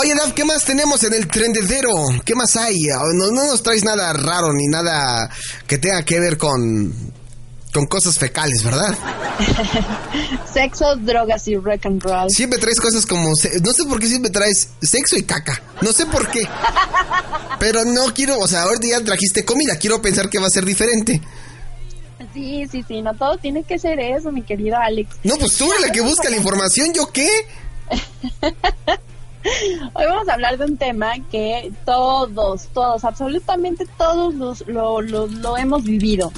Oye, Daf, ¿qué más tenemos en el trendedero? ¿Qué más hay? No, no nos traes nada raro ni nada que tenga que ver con, con cosas fecales, ¿verdad? Sexo, drogas y rock and roll. Siempre traes cosas como... No sé por qué siempre traes sexo y caca. No sé por qué. Pero no quiero... O sea, ahorita ya trajiste comida. Quiero pensar que va a ser diferente. Sí, sí, sí, no todo tiene que ser eso, mi querido Alex. No, pues tú eres la que busca la información. ¿Yo qué? Hoy vamos a hablar de un tema que todos, todos, absolutamente todos los- lo, lo, lo hemos vivido.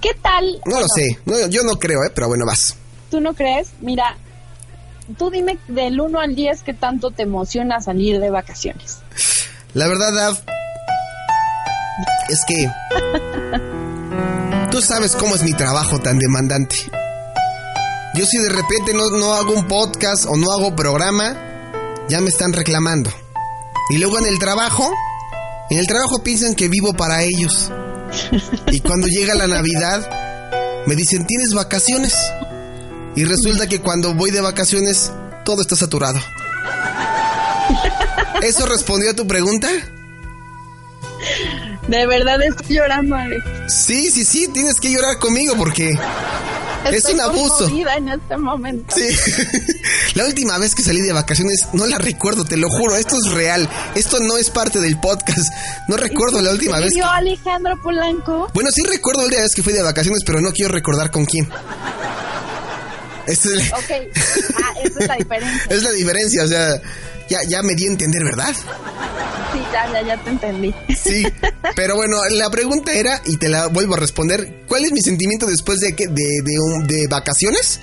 ¿Qué tal? No lo sé. No, yo no creo, ¿eh? Pero bueno, vas. ¿Tú no crees? Mira, tú dime del 1 al 10 qué tanto te emociona salir de vacaciones. La verdad, Daf, es que tú sabes cómo es mi trabajo tan demandante. Yo si de repente no, no hago un podcast o no hago programa, ya me están reclamando. Y luego en el trabajo, en el trabajo piensan que vivo para ellos. Y cuando llega la Navidad, me dicen, ¿tienes vacaciones? Y resulta que cuando voy de vacaciones, todo está saturado. ¿Eso respondió a tu pregunta? De verdad estoy llorando, Alex. Sí, sí, sí, tienes que llorar conmigo porque es Estoy un abuso. en este momento. Sí. La última vez que salí de vacaciones no la recuerdo, te lo juro, esto es real. Esto no es parte del podcast. No recuerdo la última vez. Yo, que- Alejandro Polanco. Bueno, sí recuerdo la última vez que fui de vacaciones, pero no quiero recordar con quién. Esta es, Ok. Ah, esa es la diferencia. es la diferencia, o sea, ya, ya me di a entender, ¿verdad? Sí, ya, ya, ya te entendí. Sí, pero bueno, la pregunta era, y te la vuelvo a responder, ¿cuál es mi sentimiento después de que de, de, un- de vacaciones?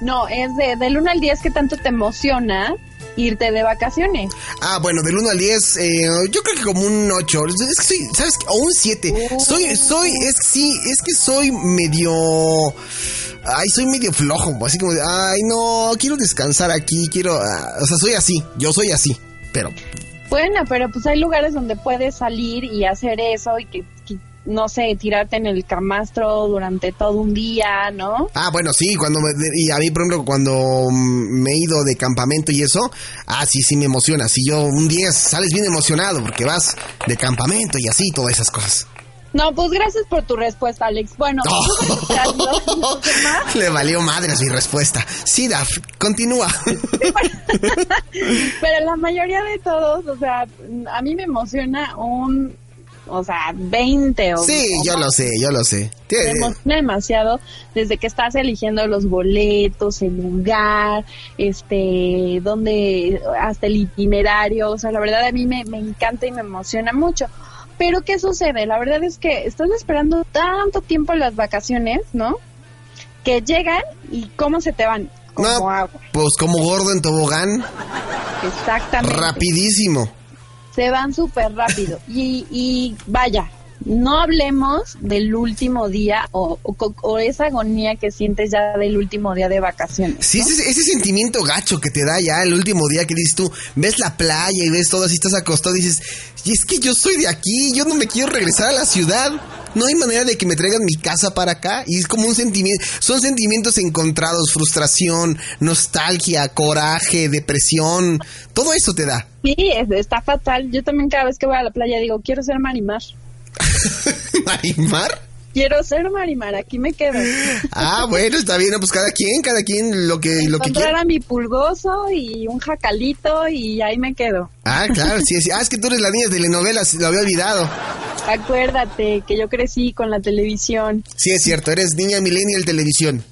No, es de, del 1 al 10 que tanto te emociona irte de vacaciones. Ah, bueno, del 1 al 10, eh, yo creo que como un 8. Es que soy, ¿sabes? O un 7. Soy, soy, es que sí, es que soy medio... Ay, soy medio flojo, así como de, ay, no, quiero descansar aquí, quiero... ah, o sea, soy así, yo soy así, pero... Bueno, pero pues hay lugares donde puedes salir y hacer eso y que, no sé, tirarte en el camastro durante todo un día, ¿no? Ah, bueno, sí, cuando me, y a mí, por ejemplo, cuando me he ido de campamento y eso, ah, sí, sí me emociona. Si yo un día sales bien emocionado porque vas de campamento y así, todas esas cosas. No, pues gracias por tu respuesta, Alex. Bueno. Le valió madre mi respuesta. Sí, Daf, continúa. Pero la mayoría de todos, o sea, a mí me emociona un, o sea, 20 o Sí, yo lo sé, yo lo sé. Me emociona demasiado desde que estás eligiendo los boletos, el lugar, este, donde, hasta el itinerario, o sea, la verdad a mí me, me encanta y me emociona mucho. Pero ¿qué sucede? La verdad es que estás esperando tanto tiempo las vacaciones, ¿no? Que llegan y ¿cómo se te van? Como No, agua. pues como gordo en tobogán, Exactamente. rapidísimo. se van súper rápido. Y, y vaya, no hablemos del último día o, o, esa agonía que sientes ya del último día de vacaciones. Sí, ese, ese sentimiento gacho que te da ya el último día que dices tú, ves la playa y ves todo así, estás acostado y dices, y es que yo soy de aquí, yo no me quiero regresar a la ciudad. No hay manera de que me traigan mi casa para acá. Y es como un sentimiento, son sentimientos encontrados, frustración, nostalgia, coraje, depresión, todo eso te da. Sí, es- está fatal. Yo también cada vez que voy a la playa digo, quiero ser Marimar. ¿Marimar? Quiero ser Marimar, aquí me quedo. Ah, bueno, está bien, pues cada quien, cada quien lo que, lo que Encontrar quiera. a mi pulgoso y un jacalito y ahí me quedo. Ah, claro, sí, sí. Ah, es que tú eres la niña de telenovelas, lo había olvidado. Acuérdate que yo crecí con la televisión Sí, es cierto, eres niña millennial televisión.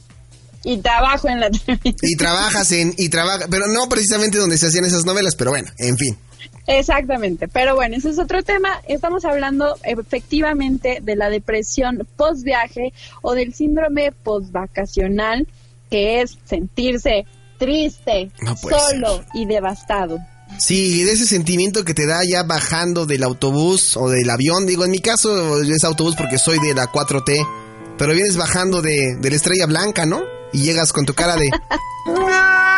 y trabajo en la televisión. Y trabajas en, y trabaja, pero no precisamente donde se hacían esas novelas, pero bueno, en fin. Exactamente, pero bueno, ese es otro tema. Estamos hablando efectivamente de la depresión post-viaje o del síndrome post-vacacional, que es sentirse triste, No solo y devastado. Sí, de ese sentimiento que te da ya bajando del autobús o del avión, digo, en mi caso es autobús porque soy de la 4T, pero vienes bajando de, de la estrella blanca, ¿no? Y llegas con tu cara de...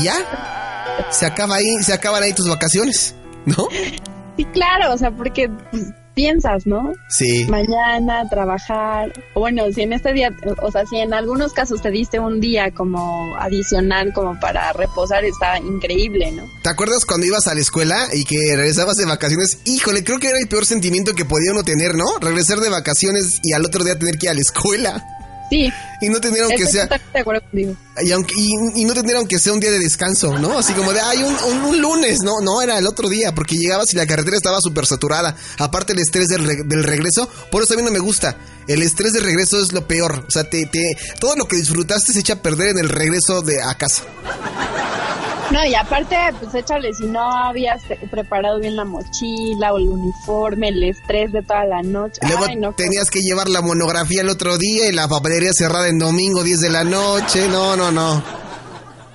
Y ya, se acaba ahí, se acaban ahí tus vacaciones, ¿no? Sí, claro, o sea, porque pues, piensas, ¿no? Sí. Mañana, trabajar. Bueno, si en este día, o sea, si en algunos casos te diste un día como adicional, como para reposar, está increíble, ¿no? ¿Te acuerdas cuando ibas a la escuela y que regresabas de vacaciones? Híjole, creo que era el peor sentimiento que podía uno tener, ¿no? Regresar de vacaciones y al otro día tener que ir a la escuela. Sí. Y no tener aunque sea... totalmente de acuerdo contigo. Y, aunque, y, y no tener aunque sea un día de descanso, ¿no? Así como de, ay, un, un- un lunes, no, no, era el otro día, porque llegabas y la carretera estaba súper saturada. Aparte el estrés del, re- del regreso, por eso a mí no me gusta. El estrés de regreso es lo peor. O sea, te, te, todo lo que disfrutaste se echa a perder en el regreso de a casa. No, y aparte, pues échale, si no habías preparado bien la mochila o el uniforme, el estrés de toda la noche. Luego Ay, no, tenías que llevar la monografía el otro día y la papelería cerrada en domingo 10 de la noche. No, no, no.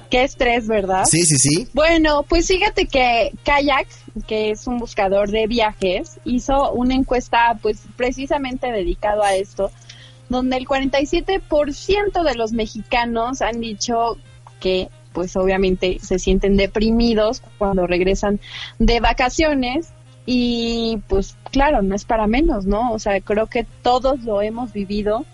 qué estrés, ¿verdad? Sí, sí, sí. Bueno, pues fíjate que Kayak, que es un buscador de viajes, hizo una encuesta pues precisamente dedicado a esto, donde el 47% de los mexicanos han dicho que pues obviamente se sienten deprimidos cuando regresan de vacaciones y pues claro, no es para menos, ¿no? O sea, creo que todos lo hemos vivido.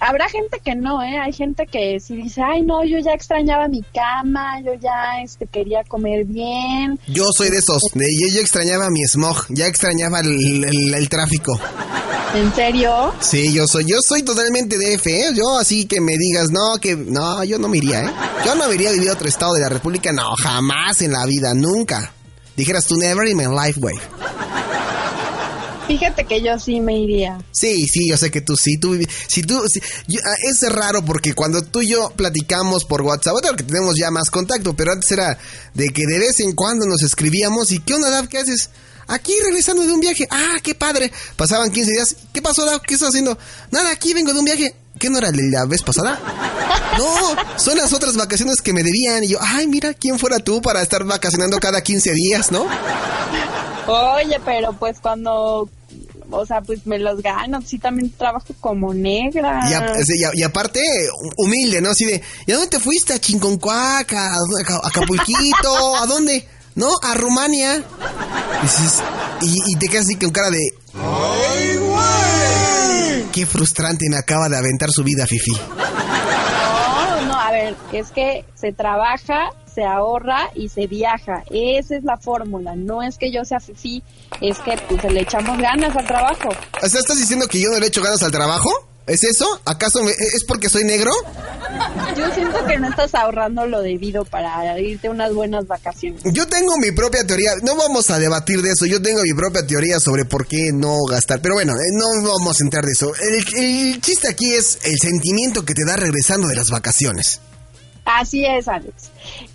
Habrá gente que no, ¿eh? Hay gente que sí dice, ay, no, yo ya extrañaba mi cama, yo ya este, quería comer bien. Yo soy de esos. de- yo, yo extrañaba mi smog, ya extrañaba el, el- el tráfico. ¿En serio? Sí, yo soy, yo soy totalmente DF, ¿eh? Yo así que me digas, no, que, no, yo no me iría, ¿eh? Yo no me iría a vivir a otro estado de la República, no, jamás en la vida, nunca. Dijeras tú, never in my life, güey. Fíjate que yo sí me iría. Sí, sí, yo sé que tú sí, tú, si tú, si- yo- ah, es raro porque cuando tú y yo platicamos por WhatsApp, ahora que tenemos ya más contacto, pero antes era de que de vez en cuando nos escribíamos y ¿qué onda, Dab? ¿Qué haces? Aquí regresando de un viaje. Ah, qué padre. Pasaban 15 días. ¿Qué pasó, Dab? ¿Qué estás haciendo? Nada, aquí vengo de un viaje. ¿Qué no era la vez pasada? No, son las otras vacaciones que me debían. Y yo, ay, mira, ¿quién fuera tú para estar vacacionando cada 15 días, no? Oye, pero pues cuando, o sea, pues me los gano, sí también trabajo como negra. Y, a- sí, y a- y aparte, humilde, ¿no? Así de, ¿y a dónde te fuiste? ¿A Chinconcuac? ¿A, a Acapulquito? ¿A dónde? ¿No? A Rumania. Dices, y, y te quedas así con cara de... Qué frustrante me acaba de aventar su vida, Fifi. Es que se trabaja, se ahorra y se viaja. Esa es la fórmula. No es que yo sea fifi, es que pues le echamos ganas al trabajo. O sea, ¿estás diciendo que yo no le echo ganas al trabajo? ¿Es eso? ¿Acaso me- es porque soy negro? Yo siento que no estás ahorrando lo debido para irte unas buenas vacaciones. Yo tengo mi propia teoría, no vamos a debatir de eso, yo tengo mi propia teoría sobre por qué no gastar, pero bueno, eh, no vamos a entrar de eso. El, el chiste aquí es el sentimiento que te da regresando de las vacaciones. Así es, Alex.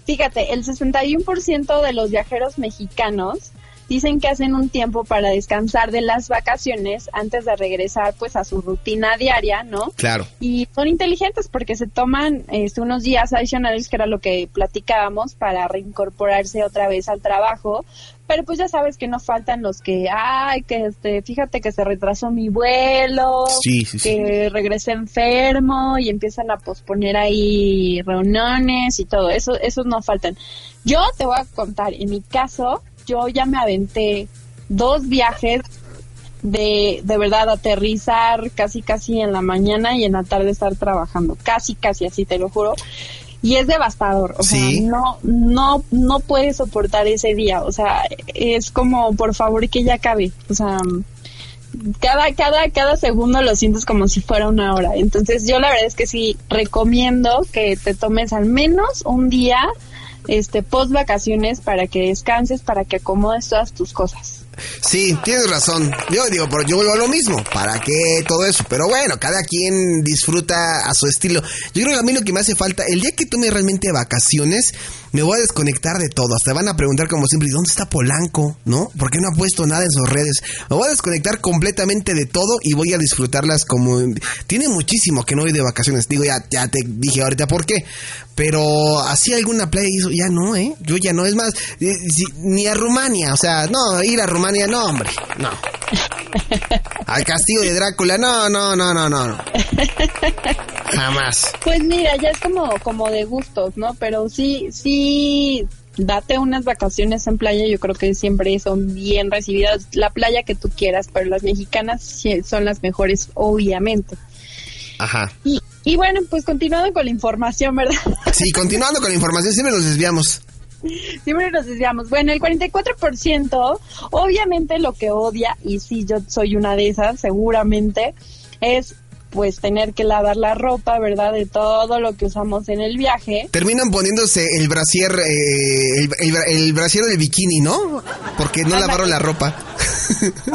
Fíjate, el 61% de los viajeros mexicanos dicen que hacen un tiempo para descansar de las vacaciones antes de regresar pues a su rutina diaria, ¿no? Claro. Y son inteligentes porque se toman este, unos días adicionales, que era lo que platicábamos, para reincorporarse otra vez al trabajo. Pero pues ya sabes que no faltan los que, ay, que este, fíjate que se retrasó mi vuelo, Sí, sí, sí. que regresé enfermo y empiezan a posponer ahí reuniones y todo. Eso, esos no faltan. Yo te voy a contar, en mi caso, yo ya me aventé dos viajes de, de verdad aterrizar casi casi en la mañana y en la tarde estar trabajando, casi casi así te lo juro. Y es devastador, o Sí. sea, no, no, no puedes soportar ese día, o sea, es como, por favor, que ya acabe, o sea, cada, cada, cada segundo lo sientes como si fuera una hora. Entonces yo la verdad es que sí recomiendo que te tomes al menos un día, este, post vacaciones para que descanses, para que acomodes todas tus cosas. Sí, tienes razón. Yo digo, pero yo vuelvo a lo mismo. ¿Para qué todo eso? Pero bueno, cada quien disfruta a su estilo. Yo creo que a mí lo que me hace falta, el día que tome realmente vacaciones, me voy a desconectar de todo. Hasta van a preguntar como siempre, ¿dónde está Polanco? ¿No? ¿Por qué no ha puesto nada en sus redes? Me voy a desconectar completamente de todo y voy a disfrutarlas como... Tiene muchísimo que no voy de vacaciones. Digo, ya, ya te dije ahorita por qué. Pero así alguna playa hizo, ya no, ¿eh? Yo ya no. Es más, eh, si- ni a Rumania. O sea, no, ir a Rumania, no, hombre. No. Al castillo de Drácula, no, no, no, no, no. no. Jamás. Pues mira, ya es como, como de gustos, ¿no? Pero sí, sí, date unas vacaciones en playa, yo creo que siempre son bien recibidas, la playa que tú quieras, pero las mexicanas son las mejores, obviamente. Ajá. Y, y bueno, pues continuando con la información, ¿verdad? Sí, continuando con la información, siempre nos desviamos. Siempre nos desviamos. Bueno, el 44%, obviamente lo que odia, y sí, yo soy una de esas, seguramente, es pues tener que lavar la ropa, ¿verdad? De todo lo que usamos en el viaje. Terminan poniéndose el brasier, eh, el, el, brasier del bikini, ¿no? Porque no lavaron la ropa.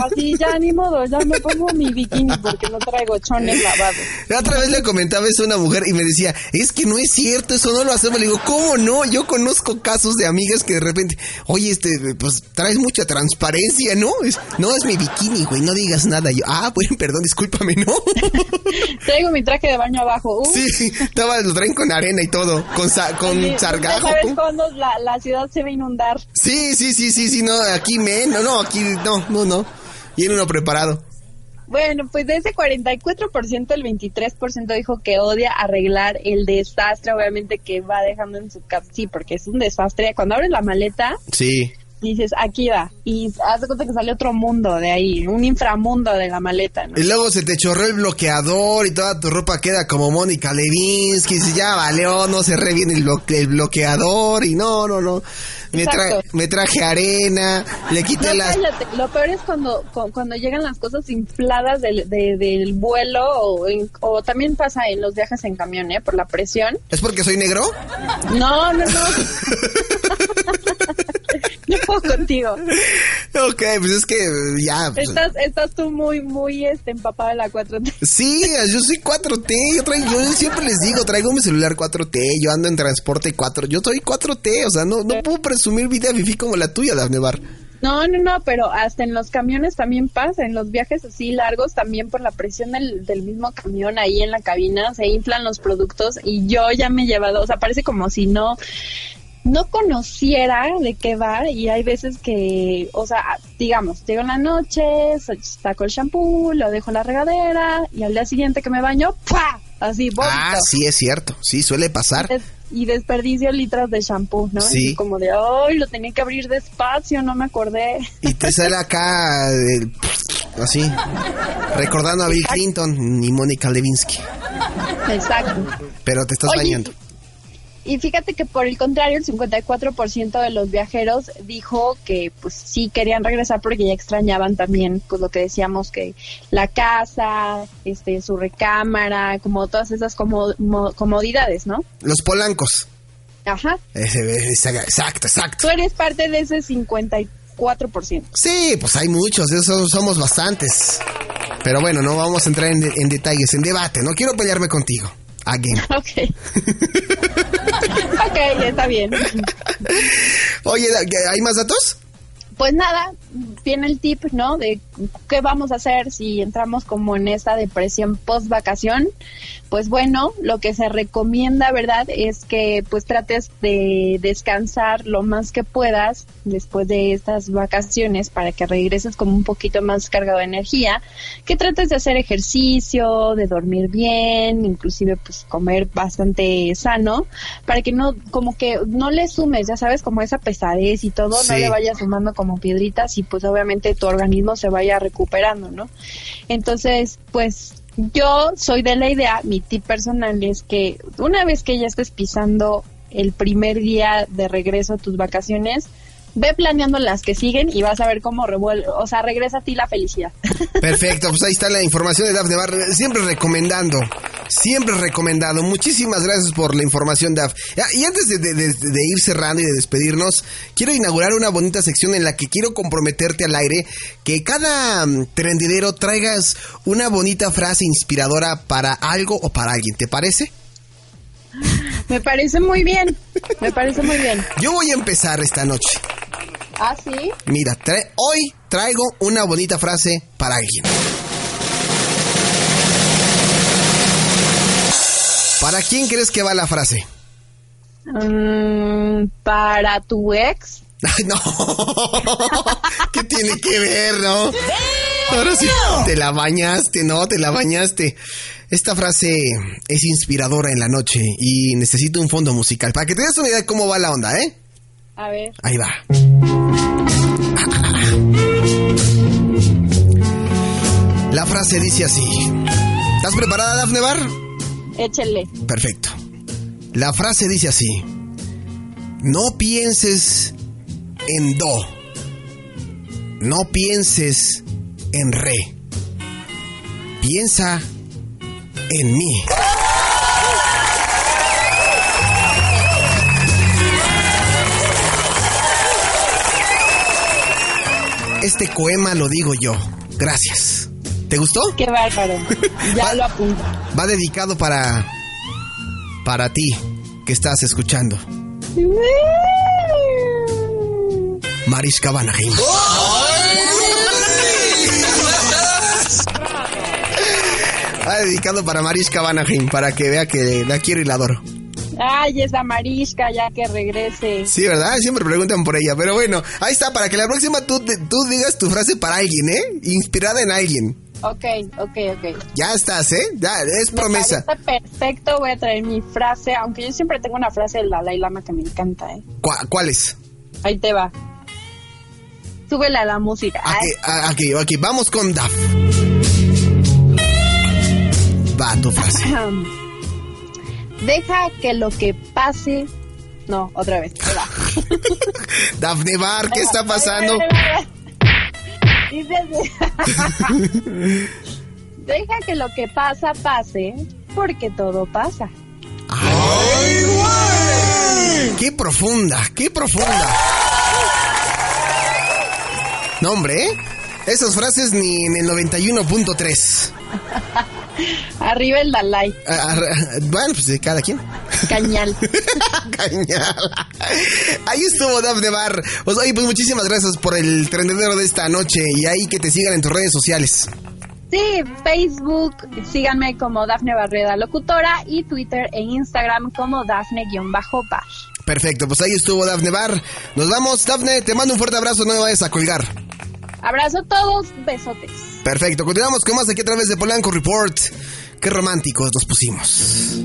Así ya ni modo, ya me pongo mi bikini porque no traigo chones lavados. La otra vez le comentaba eso a una mujer y me decía, es que no es cierto, eso no lo hacemos. Le digo, ¿cómo no? Yo conozco casos de amigas que de repente, oye, este, pues traes mucha transparencia, ¿no? Es, no es mi bikini, güey, no digas nada. Yo, ah, bueno, perdón, discúlpame, ¿no? Traigo mi traje de baño abajo. Uh. Sí, estaba, lo traen con arena y todo, con, con sargajo. ¿Sabes cuándo la, la, ciudad se va a inundar? Sí, sí, sí, sí, sí, no, aquí menos, no, aquí no, no, no. Y en uno preparado. Bueno, pues de ese 44%, el 23% dijo que odia arreglar el desastre, obviamente, que va dejando en su casa. Sí, porque es un desastre. Cuando abres la maleta, sí dices, aquí va. Y haz de cuenta que sale otro mundo de ahí, un inframundo de la maleta, ¿no? Y luego se te chorró el bloqueador y toda tu ropa queda como Mónica Levinsky. Y ya valió, no se bien el, el bloqueador y no, no, no. Me, me traje arena, le quité las... Lo peor es cuando, cuando llegan las cosas infladas del, del vuelo o, o también pasa en los viajes en camión, ¿eh? Por la presión. ¿Es porque soy negro? No, no, no. Yo puedo contigo. Ok, pues es que ya. Pues, estás, estás tú muy, muy este, empapada de la 4T. Sí, yo soy 4T. Yo, traigo, yo siempre les digo, traigo mi celular 4T. Yo ando en transporte 4. Yo soy 4T. O sea, no, no puedo presumir vida Fifi como la tuya, Dafne Bar. No, no, no, pero hasta en los camiones también pasa, en los viajes así largos también por la presión del, del mismo camión ahí en la cabina se inflan los productos y yo ya me he llevado, o sea, parece como si no no conociera de qué va y hay veces que, o sea, digamos, llego en la noche, saco el shampoo, lo dejo en la regadera y al día siguiente que me baño, ¡pua! Así, vómito. Ah, sí, es cierto, sí, suele pasar. Y, desperdicio litros de shampoo, ¿no? Sí. como de, ¡ay, lo tenía que abrir despacio, no me acordé! Y te sale acá, así, recordando a Bill Clinton y Mónica Levinsky. Exacto. Pero te estás bañando. Y fíjate que por el contrario, el 54% de los viajeros dijo que pues sí querían regresar porque ya extrañaban también pues lo que decíamos que la casa, este su recámara, como todas esas comodidades, ¿no? Los polancos. Ajá. exacto, exacto. Tú eres parte de ese 54%. Sí, pues hay muchos, esos somos bastantes. Pero bueno, no vamos a entrar en, en detalles, en debate, no quiero pelearme contigo. Again. Ok. ok, está bien. Oye, ¿hay más datos? Pues nada, viene el tip, ¿no? De qué vamos a hacer si entramos como en esta depresión post vacación pues bueno, lo que se recomienda, ¿verdad? Es que pues trates de descansar lo más que puedas después de estas vacaciones para que regreses como un poquito más cargado de energía, que trates de hacer ejercicio, de dormir bien, inclusive pues comer bastante sano, para que no, como que no le sumes, ya sabes, como esa pesadez y todo, no le vayas sumando como piedritas y pues obviamente tu organismo se vaya recuperando, ¿no? Entonces, pues yo soy de la idea, mi tip personal es que una vez que ya estés pisando el primer día de regreso a tus vacaciones, ve planeando las que siguen y vas a ver cómo revuelve, o sea, regresa a ti la felicidad. Perfecto, pues ahí está la información de Daf de Bar, siempre recomendando, siempre recomendado. Muchísimas gracias por la información, Daf. Y antes de, ir cerrando y de despedirnos, quiero inaugurar una bonita sección en la que quiero comprometerte al aire que cada mm, trendidero traigas una bonita frase inspiradora para algo o para alguien. ¿Te parece? Me parece muy bien, me parece muy bien. Yo voy a empezar esta noche. ¿Ah, sí? Mira, hoy traigo una bonita frase para alguien. ¿Para quién crees que va la frase? Mm, para tu ex. Ay, no. ¿Qué tiene que ver, no? Ahora sí, te la bañaste, ¿no? Te la bañaste. Esta frase es inspiradora en la noche y necesito un fondo musical para que te des una idea de cómo va la onda, ¿eh? A ver. Ahí va. La frase dice así. ¿Estás preparada, Dafne Bar? Échele. Perfecto. La frase dice así. No pienses en do. No pienses en re. Piensa en mí. Este poema lo digo yo. Gracias. ¿Te gustó? Qué bárbaro. Ya lo apunto. Va dedicado para para ti que estás escuchando. Mariska Vanagim. Va dedicado para Mariska Vanagim, para que vea que la quiero y la adoro. Ay, esa marisca, ya que regrese. Sí, ¿verdad? Siempre preguntan por ella. Pero bueno, ahí está, para que la próxima tú, tú digas tu frase para alguien, ¿eh? Inspirada en alguien. Ok, ok, ok. Ya estás, ¿eh? Ya, es promesa. Me parece perfecto, voy a traer mi frase, aunque yo siempre tengo una frase del Dalai Lama que me encanta, ¿eh? ¿Cuá- ¿Cuál es? Ahí te va. Súbele a la música. Aquí, a- aquí, aquí, vamos con Daf. Va tu frase. Deja que lo que pase... No, otra vez. Dafne Bar, ¿qué está pasando? Deja que lo que pasa pase, porque todo pasa. ¡Ay, güey! ¡Qué profunda! ¡Qué profunda! No, hombre, ¿eh? Esas frases ni en el 91.3. Arriba el Dalai, Ah, ah, Bueno, pues de cada quien. cañal. Cañal. Ahí estuvo Dafne Bar. Pues, oye, pues muchísimas gracias por el trendedero de esta noche y ahí que te sigan en tus redes sociales. Sí, Facebook, síganme como Dafne Barreda Locutora y Twitter e Instagram como Dafne-Bar. Perfecto, pues ahí estuvo Dafne Bar. Nos vamos, Dafne, te mando un fuerte abrazo, no me vayas a colgar. Abrazo a todos, besotes. Perfecto, continuamos con más aquí a través de Polanco Report. Qué románticos nos pusimos.